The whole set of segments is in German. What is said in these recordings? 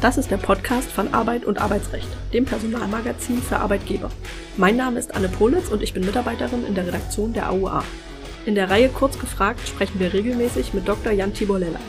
Das ist der Podcast von Arbeit und Arbeitsrecht, dem Personalmagazin für Arbeitgeber. Mein Name ist Anne Politz und ich bin Mitarbeiterin in der Redaktion der AUA. In der Reihe Kurz gefragt sprechen wir regelmäßig mit Dr. Jan Tibor Lellay.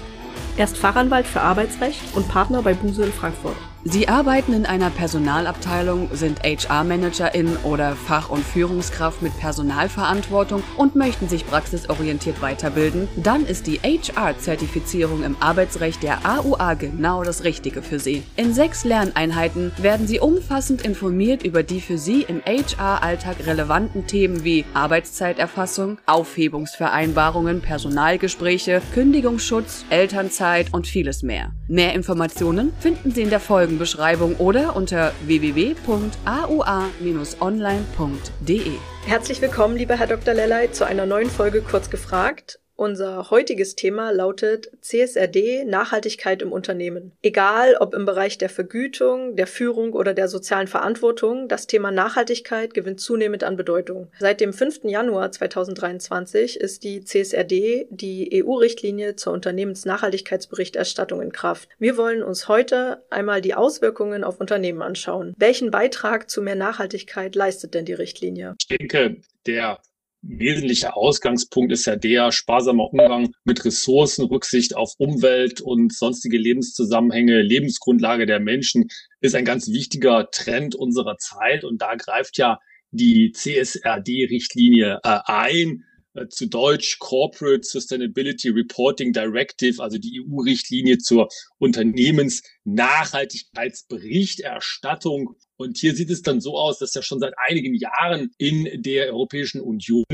Er ist Fachanwalt für Arbeitsrecht und Partner bei Buse in Frankfurt. Sie arbeiten in einer Personalabteilung, sind HR-Managerin oder Fach- und Führungskraft mit Personalverantwortung und möchten sich praxisorientiert weiterbilden? Dann ist die HR-Zertifizierung im Arbeitsrecht der AUA genau das Richtige für Sie. In sechs Lerneinheiten werden Sie umfassend informiert über die für Sie im HR-Alltag relevanten Themen wie Arbeitszeiterfassung, Aufhebungsvereinbarungen, Personalgespräche, Kündigungsschutz, Elternzeit und vieles mehr. Mehr Informationen finden Sie in der Folge Folgenbeschreibung oder unter www.aua-online.de. Herzlich willkommen, lieber Herr Dr. Lellay, zu einer neuen Folge Kurz gefragt. Unser heutiges Thema lautet CSRD Nachhaltigkeit im Unternehmen. Egal ob im Bereich der Vergütung, der Führung oder der sozialen Verantwortung, das Thema Nachhaltigkeit gewinnt zunehmend an Bedeutung. Seit dem 5. Januar 2023 ist die CSRD, die EU-Richtlinie zur Unternehmensnachhaltigkeitsberichterstattung in Kraft. Wir wollen uns heute einmal die Auswirkungen auf Unternehmen anschauen. Welchen Beitrag zu mehr Nachhaltigkeit leistet denn die Richtlinie? Ich denke, der wesentlicher Ausgangspunkt ist ja der sparsamer Umgang mit Ressourcen, Rücksicht auf Umwelt und sonstige Lebenszusammenhänge, Lebensgrundlage der Menschen ist ein ganz wichtiger Trend unserer Zeit und da greift ja die CSRD-Richtlinie äh, ein. Äh, zu Deutsch Corporate Sustainability Reporting Directive, also die EU-Richtlinie zur Unternehmensnachhaltigkeitsberichterstattung. Und hier sieht es dann so aus, dass ja schon seit einigen Jahren in der Europäischen Union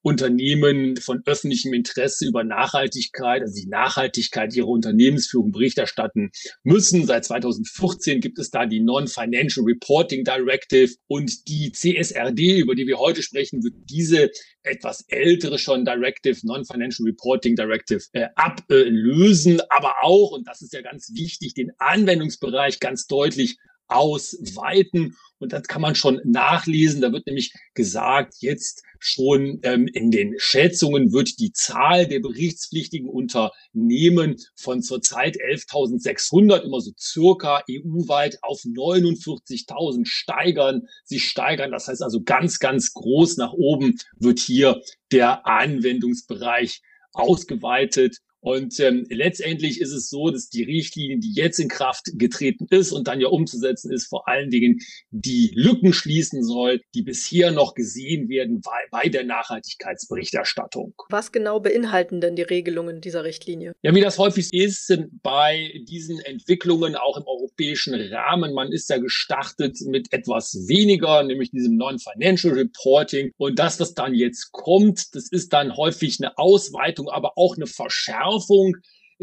Unternehmen von öffentlichem Interesse über Nachhaltigkeit, also die Nachhaltigkeit ihrer Unternehmensführung Bericht erstatten müssen. Seit 2014 gibt es da die Non-Financial Reporting Directive und die CSRD, über die wir heute sprechen, wird diese etwas ältere schon Directive, Non-Financial Reporting Directive äh, ablösen, aber auch, und das ist ja ganz wichtig, den Anwendungsbereich ganz deutlich ausweiten. Und das kann man schon nachlesen. Da wird nämlich gesagt, jetzt schon ähm, in den Schätzungen wird die Zahl der berichtspflichtigen Unternehmen von zurzeit 11.600 immer so circa EU-weit auf 49.000 steigern. Sie steigern, das heißt also ganz, ganz groß nach oben wird hier der Anwendungsbereich ausgeweitet. Und ähm, letztendlich ist es so, dass die Richtlinie, die jetzt in Kraft getreten ist und dann ja umzusetzen ist, vor allen Dingen die Lücken schließen soll, die bisher noch gesehen werden bei, bei der Nachhaltigkeitsberichterstattung. Was genau beinhalten denn die Regelungen dieser Richtlinie? Ja, wie das häufig ist sind bei diesen Entwicklungen auch im europäischen Rahmen, man ist ja gestartet mit etwas weniger, nämlich diesem Non-Financial Reporting. Und das, was dann jetzt kommt, das ist dann häufig eine Ausweitung, aber auch eine Verschärfung Verschärfung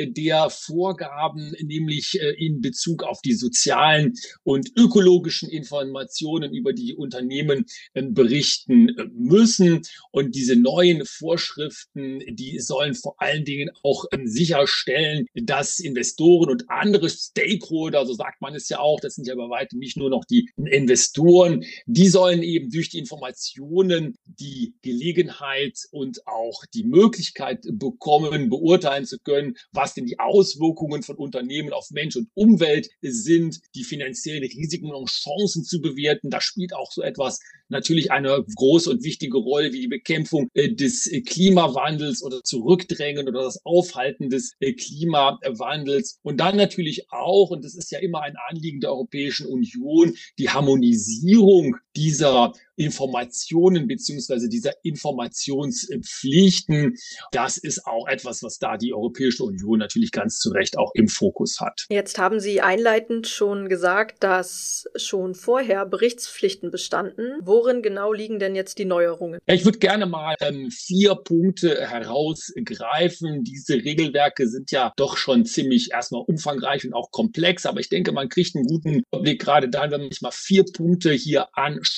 der Vorgaben, nämlich äh, in Bezug auf die sozialen und ökologischen Informationen, über die Unternehmen ähm, berichten äh, müssen. Und diese neuen Vorschriften, die sollen vor allen Dingen auch ähm, sicherstellen, dass Investoren und andere Stakeholder, so sagt man es ja auch, das sind ja bei weitem nicht nur noch die Investoren, die sollen eben durch die Informationen die Gelegenheit und auch die Möglichkeit bekommen, beurteilen zu können, was was denn die Auswirkungen von Unternehmen auf Mensch und Umwelt sind, die finanziellen Risiken und Chancen zu bewerten. Da spielt auch so etwas natürlich eine große und wichtige Rolle wie die Bekämpfung äh, des äh, Klimawandels oder Zurückdrängen oder das Aufhalten des äh, Klimawandels. Und dann natürlich auch, und das ist ja immer ein Anliegen der Europäischen Union, die Harmonisierung dieser Informationen beziehungsweise dieser Informationspflichten. Das ist auch etwas, was da die Europäische Union natürlich ganz zu Recht auch im Fokus hat. Jetzt haben Sie einleitend schon gesagt, dass schon vorher Berichtspflichten bestanden. Worin genau liegen denn jetzt die Neuerungen? Ja, ich würde gerne mal ähm, vier Punkte herausgreifen. Diese Regelwerke sind ja doch schon ziemlich erstmal umfangreich und auch komplex, aber ich denke, man kriegt einen guten Überblick gerade dann, wenn man sich mal vier Punkte hier anschaut.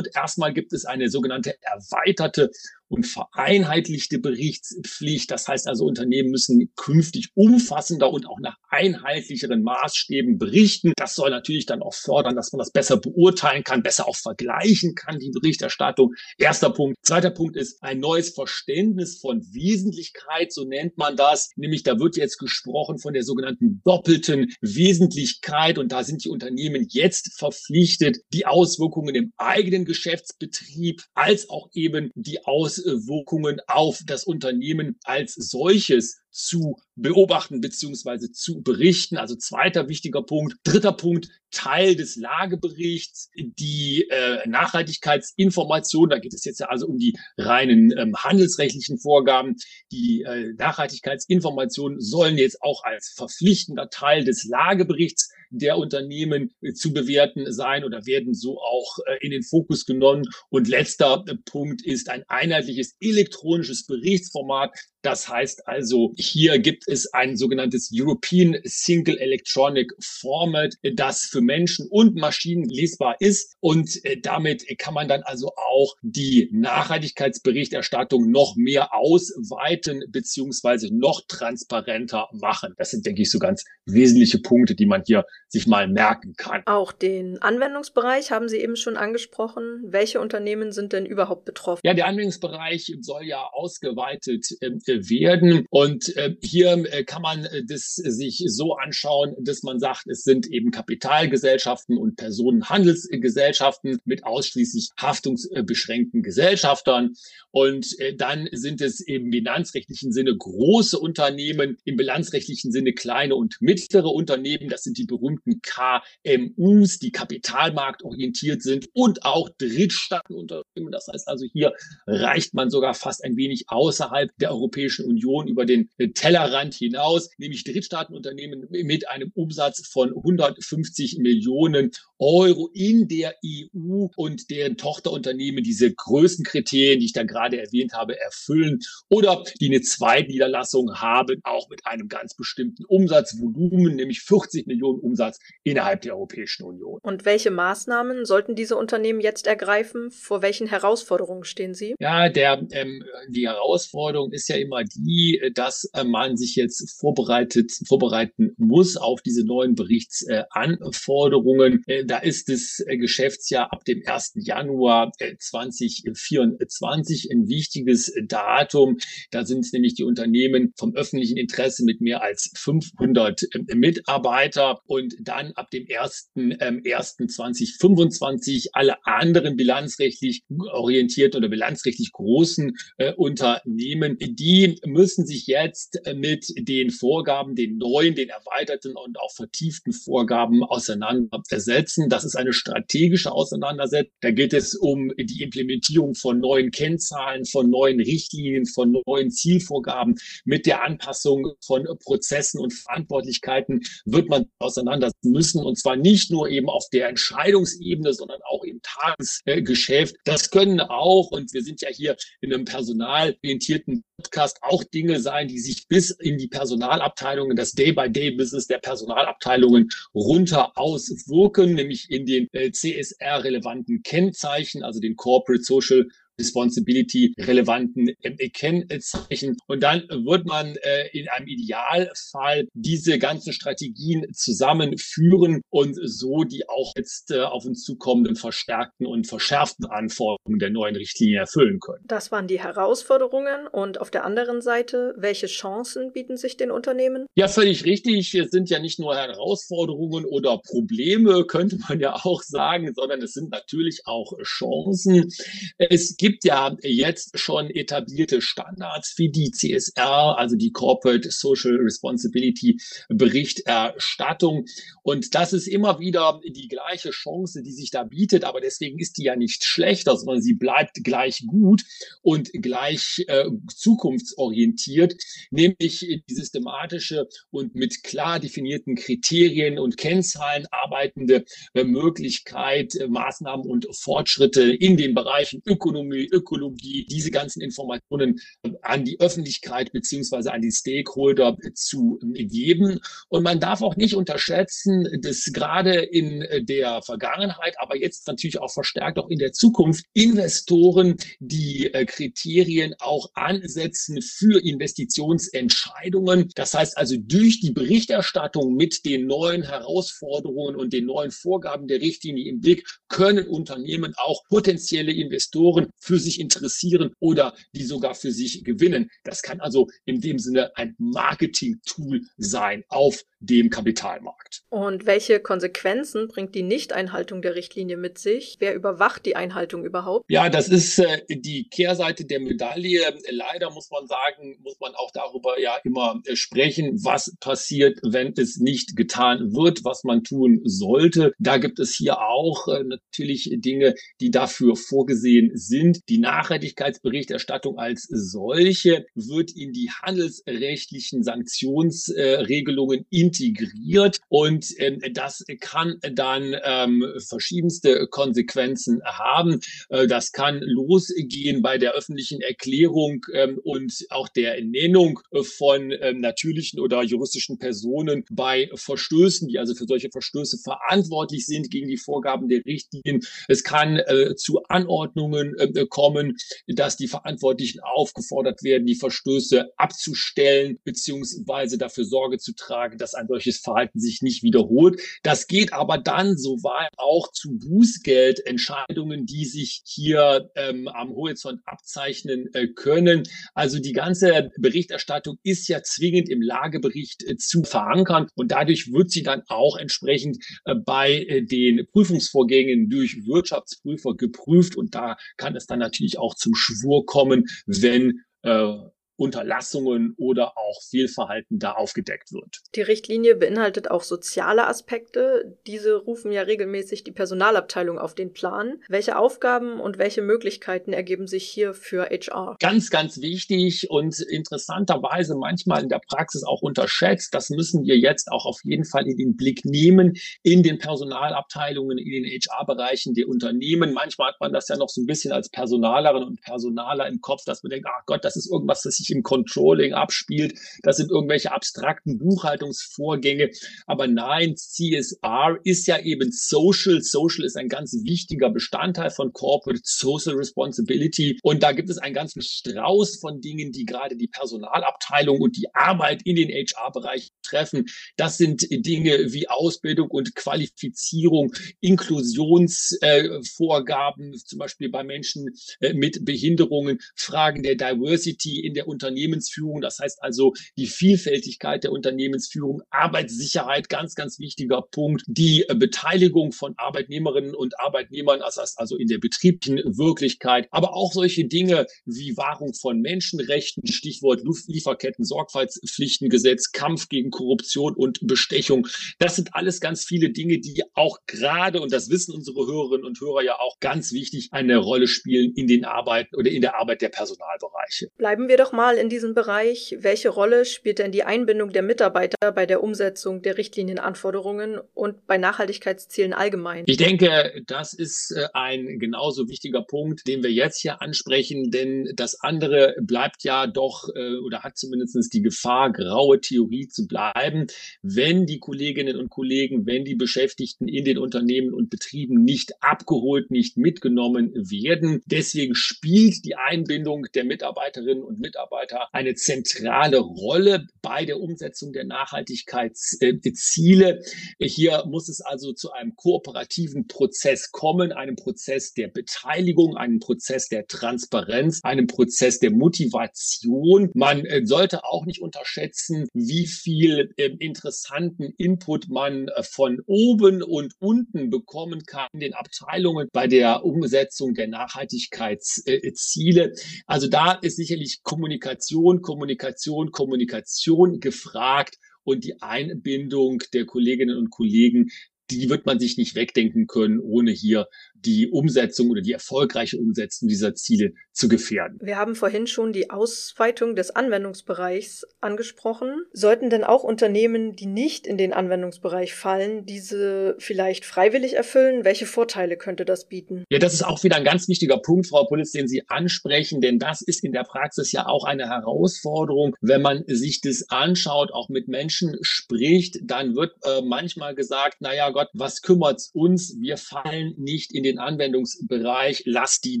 Erstmal gibt es eine sogenannte erweiterte und vereinheitlichte Berichtspflicht. Das heißt also, Unternehmen müssen künftig umfassender und auch nach einheitlicheren Maßstäben berichten. Das soll natürlich dann auch fördern, dass man das besser beurteilen kann, besser auch vergleichen kann, die Berichterstattung. Erster Punkt. Zweiter Punkt ist ein neues Verständnis von Wesentlichkeit, so nennt man das. Nämlich da wird jetzt gesprochen von der sogenannten doppelten Wesentlichkeit und da sind die Unternehmen jetzt verpflichtet, die Auswirkungen im eigenen Geschäftsbetrieb als auch eben die Auswirkungen auf das Unternehmen als solches zu beobachten beziehungsweise zu berichten. Also zweiter wichtiger Punkt. Dritter Punkt, Teil des Lageberichts, die äh, Nachhaltigkeitsinformation. Da geht es jetzt ja also um die reinen ähm, handelsrechtlichen Vorgaben. Die äh, Nachhaltigkeitsinformationen sollen jetzt auch als verpflichtender Teil des Lageberichts der Unternehmen äh, zu bewerten sein oder werden so auch äh, in den Fokus genommen. Und letzter äh, Punkt ist ein einheitliches elektronisches Berichtsformat. Das heißt also, hier gibt es ein sogenanntes European Single Electronic Format, das für Menschen und Maschinen lesbar ist. Und damit kann man dann also auch die Nachhaltigkeitsberichterstattung noch mehr ausweiten beziehungsweise noch transparenter machen. Das sind, denke ich, so ganz wesentliche Punkte, die man hier sich mal merken kann. Auch den Anwendungsbereich haben Sie eben schon angesprochen. Welche Unternehmen sind denn überhaupt betroffen? Ja, der Anwendungsbereich soll ja ausgeweitet äh, werden. Und äh, hier äh, kann man äh, das sich so anschauen, dass man sagt, es sind eben Kapitalgesellschaften und Personenhandelsgesellschaften mit ausschließlich haftungsbeschränkten Gesellschaftern. Und äh, dann sind es im bilanzrechtlichen Sinne große Unternehmen, im bilanzrechtlichen Sinne kleine und mittlere Unternehmen. Das sind die berühmten berühmten KMUs, die kapitalmarktorientiert sind und auch Drittstaatenunternehmen. Das heißt also, hier reicht man sogar fast ein wenig außerhalb der Europäischen Union über den Tellerrand hinaus, nämlich Drittstaatenunternehmen mit einem Umsatz von 150 Millionen Euro in der EU und deren Tochterunternehmen diese Größenkriterien, die ich da gerade erwähnt habe, erfüllen oder die eine Zweitniederlassung haben, auch mit einem ganz bestimmten Umsatzvolumen, nämlich 40 Millionen Umsatz innerhalb der Europäischen Union. Und welche Maßnahmen sollten diese Unternehmen jetzt ergreifen? Vor welchen Herausforderungen stehen sie? Ja, der, ähm, die Herausforderung ist ja immer die, dass äh, man sich jetzt vorbereitet, vorbereiten muss auf diese neuen Berichtsanforderungen. Äh, da ist das äh, Geschäftsjahr ab dem 1. Januar 2024 äh, ein wichtiges Datum. Da sind es nämlich die Unternehmen vom öffentlichen Interesse mit mehr als 500 äh, Mitarbeiter und dann ab dem 1.1.2025 alle anderen bilanzrechtlich orientierten oder bilanzrechtlich großen äh, Unternehmen, die müssen sich jetzt mit den Vorgaben, den neuen, den erweiterten und auch vertieften Vorgaben auseinandersetzen setzen. Das ist eine strategische Auseinandersetzung. Da geht es um die Implementierung von neuen Kennzahlen, von neuen Richtlinien, von neuen Zielvorgaben. Mit der Anpassung von Prozessen und Verantwortlichkeiten wird man auseinandersetzen müssen. Und zwar nicht nur eben auf der Entscheidungsebene, sondern auch im Tagesgeschäft. Das können auch, und wir sind ja hier in einem personalorientierten Podcast, auch Dinge sein, die sich bis in die Personalabteilungen, das Day-by-Day-Business der Personalabteilungen runter auswirken, nämlich nämlich in den äh, CSR-relevanten Kennzeichen, also den Corporate Social Responsibility relevanten Kennzeichen. Und dann wird man äh, in einem Idealfall diese ganzen Strategien zusammenführen und so die auch jetzt äh, auf uns zukommenden verstärkten und verschärften Anforderungen der neuen Richtlinie erfüllen können. Das waren die Herausforderungen. Und auf der anderen Seite, welche Chancen bieten sich den Unternehmen? Ja, völlig richtig. Es sind ja nicht nur Herausforderungen oder Probleme, könnte man ja auch sagen, sondern es sind natürlich auch Chancen. Es gibt ja jetzt schon etablierte Standards wie die CSR, also die Corporate Social Responsibility Berichterstattung. Und das ist immer wieder die gleiche Chance, die sich da bietet. Aber deswegen ist die ja nicht schlechter, sondern sie bleibt gleich gut und gleich äh, zukunftsorientiert, nämlich die systematische und mit klar definierten Kriterien und Kennzahlen arbeitende äh, Möglichkeit, äh, Maßnahmen und Fortschritte in den Bereichen Ökonomie, Taxonomie, Ökologie, diese ganzen Informationen an die Öffentlichkeit beziehungsweise an die Stakeholder zu geben. Und man darf auch nicht unterschätzen, dass gerade in der Vergangenheit, aber jetzt natürlich auch verstärkt auch in der Zukunft Investoren die äh, Kriterien auch ansetzen für Investitionsentscheidungen. Das heißt also durch die Berichterstattung mit den neuen Herausforderungen und den neuen Vorgaben der Richtlinie im Blick können Unternehmen auch potenzielle Investoren für sich interessieren oder die sogar für sich gewinnen. Das kann also in dem Sinne ein Marketing-Tool sein auf dem Kapitalmarkt. Und welche Konsequenzen bringt die Nichteinhaltung der Richtlinie mit sich? Wer überwacht die Einhaltung überhaupt? Ja, das ist äh, die Kehrseite der Medaille. Leider muss man sagen, muss man auch darüber ja immer äh, sprechen, was passiert, wenn es nicht getan wird, was man tun sollte. Da gibt es hier auch äh, natürlich Dinge, die dafür vorgesehen sind. Die Nachhaltigkeitsberichterstattung als solche wird in die handelsrechtlichen Sanktionsregelungen in integriert und ähm, das kann dann ähm, verschiedenste Konsequenzen haben. Äh, das kann losgehen bei der öffentlichen Erklärung ähm, und auch der Nennung von natürlichen oder juristischen Personen bei Verstößen, die also für solche Verstöße verantwortlich sind gegen die Vorgaben der Richtlinien. Es kann äh, zu Anordnungen kommen, dass die Verantwortlichen aufgefordert werden, die Verstöße abzustellen beziehungsweise dafür Sorge zu tragen, dass ein solches Verhalten sich nicht wiederholt. Das geht aber dann soweit auch zu Bußgeldentscheidungen, die sich hier ähm, am Horizont abzeichnen äh, können. Also die ganze Berichterstattung ist ja zwingend im Lagebericht äh, zu verankern und dadurch wird sie dann auch entsprechend äh, bei äh, den Prüfungsvorgängen durch Wirtschaftsprüfer geprüft und da kann es dann natürlich auch zum Schwur kommen, wenn äh, Unterlassungen oder auch Fehlverhalten da aufgedeckt wird. Die Richtlinie beinhaltet auch soziale Aspekte. Diese rufen ja regelmäßig die Personalabteilung auf den Plan. Welche Aufgaben und welche Möglichkeiten ergeben sich hier für HR? Ganz, ganz wichtig und interessanterweise manchmal in der Praxis auch unterschätzt. Das müssen wir jetzt auch auf jeden Fall in den Blick nehmen in den Personalabteilungen, in den HR-Bereichen der Unternehmen. Manchmal hat man das ja noch so ein bisschen als Personalerin und Personaler im Kopf, dass man denkt, ach Gott, das ist irgendwas, das sich im Controlling abspielt. Das sind irgendwelche abstrakten Buchhaltungsvorgänge. Aber nein, CSR ist ja eben Social. Social ist ein ganz wichtiger Bestandteil von Corporate Social Responsibility. Und da gibt es einen ganzen Strauß von Dingen, die gerade die Personalabteilung und die Arbeit in den HR-Bereich treffen. Das sind Dinge wie Ausbildung und Qualifizierung, Inklusionsvorgaben, äh, zum Beispiel bei Menschen äh, mit Behinderungen, Fragen der Diversity in der Unternehmensführung. Das heißt also die Vielfältigkeit der Unternehmensführung, Arbeitssicherheit, ganz, ganz wichtiger Punkt. Die äh, Beteiligung von Arbeitnehmerinnen und Arbeitnehmern, das heißt also in der betrieblichen Wirklichkeit, aber auch solche Dinge wie Wahrung von Menschenrechten, Stichwort Lieferketten, Sorgfaltspflichtengesetz, Kampf gegen Korruption und Bestechung. Das sind alles ganz viele Dinge, die auch gerade, und das wissen unsere Hörerinnen und Hörer ja auch, ganz wichtig eine Rolle spielen in den Arbeiten oder in der Arbeit der Personalbereiche. Bleiben wir doch mal mal in diesem Bereich. Welche Rolle spielt denn die Einbindung der Mitarbeiter bei der Umsetzung der Richtlinienanforderungen und bei Nachhaltigkeitszielen allgemein? Ich denke, das ist äh, ein genauso wichtiger Punkt, den wir jetzt hier ansprechen, denn das andere bleibt ja doch äh, oder hat zumindest die Gefahr, graue Theorie zu bleiben, wenn die Kolleginnen und Kollegen, wenn die Beschäftigten in den Unternehmen und Betrieben nicht abgeholt, nicht mitgenommen werden. Deswegen spielt die Einbindung der Mitarbeiterinnen und Mitarbeiter Mitarbeiter eine zentrale Rolle bei der Umsetzung der Nachhaltigkeitsziele. Hier muss es also zu einem kooperativen Prozess kommen, einem Prozess der Beteiligung, einem Prozess der Transparenz, einem Prozess der Motivation. Man äh, sollte auch nicht unterschätzen, wie viel ähm, interessanten Input man äh, von oben und unten bekommen kann in den Abteilungen bei der Umsetzung der Nachhaltigkeitsziele. Also da ist sicherlich Kommunikation Kommunikation, Kommunikation, Kommunikation gefragt und die Einbindung der Kolleginnen und Kollegen, die wird man sich nicht wegdenken können, ohne hier die Umsetzung oder die erfolgreiche Umsetzung dieser Ziele zu gefährden. Wir haben vorhin schon die Ausweitung des Anwendungsbereichs angesprochen. Sollten denn auch Unternehmen, die nicht in den Anwendungsbereich fallen, diese vielleicht freiwillig erfüllen? Welche Vorteile könnte das bieten? Ja, das ist auch wieder ein ganz wichtiger Punkt, Frau Pulitz, den Sie ansprechen, denn das ist in der Praxis ja auch eine Herausforderung. Wenn man sich das anschaut, auch mit Menschen spricht, dann wird äh, manchmal gesagt, naja Gott, was kümmert's uns? Wir fallen nicht in den Anwendungsbereich, lass die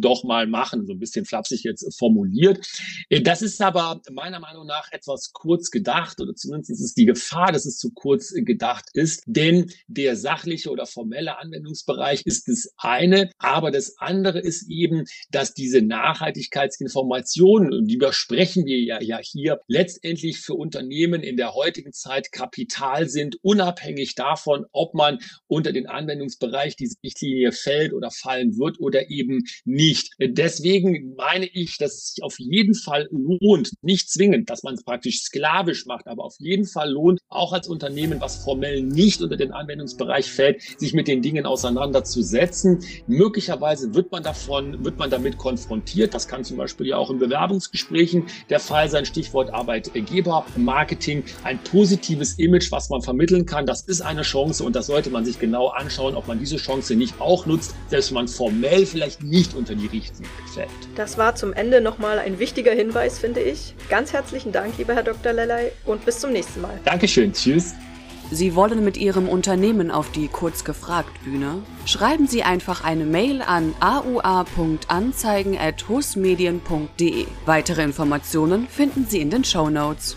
doch mal machen. So ein bisschen flapsig jetzt formuliert. Äh, das ist aber meiner Meinung nach etwas kurz gedacht oder zumindest ist die Gefahr, dass es zu kurz gedacht ist, denn der sachliche oder formelle Anwendungsbereich ist das eine, aber das andere ist eben, dass diese Nachhaltigkeitsinformationen, die besprechen wir ja, ja hier, letztendlich für Unternehmen in der heutigen Zeit Kapital sind, unabhängig davon, ob man unter den Anwendungsbereich dieser Richtlinie fällt oder fallen wird oder eben nicht. Deswegen meine ich, dass es sich auf jeden Fall lohnt, nicht zwingend, dass man es praktisch sklavisch macht, aber auf jeden Fall lohnt, auch als Unternehmen, was formell nicht unter den Anwendungsbereich fällt, sich mit den Dingen auseinanderzusetzen. Möglicherweise wird man davon, wird man damit konfrontiert. Das kann zum Beispiel ja auch in Bewerbungsgesprächen der Fall sein. Stichwort Arbeitgeber, Marketing, ein positives Image, was man vermitteln kann. Das ist eine Chance und das sollte man sich genau anschauen, ob man diese Chance nicht auch nutzt, selbst wenn man formell vielleicht nicht unter die Richtlinie fällt. Das war zum Ende nochmal ein wichtiger Hinweis, finde ich. Ganz herzlichen Dank, lieber Herr Dr. Lellay, und bis zum nächsten Mal. Dankeschön, tschüss. Sie wollen mit Ihrem Unternehmen auf die Kurz gefragt Bühne? Schreiben Sie einfach eine Mail an aua.anzeigen.husmedien.de. Weitere Informationen finden Sie in den Show Notes.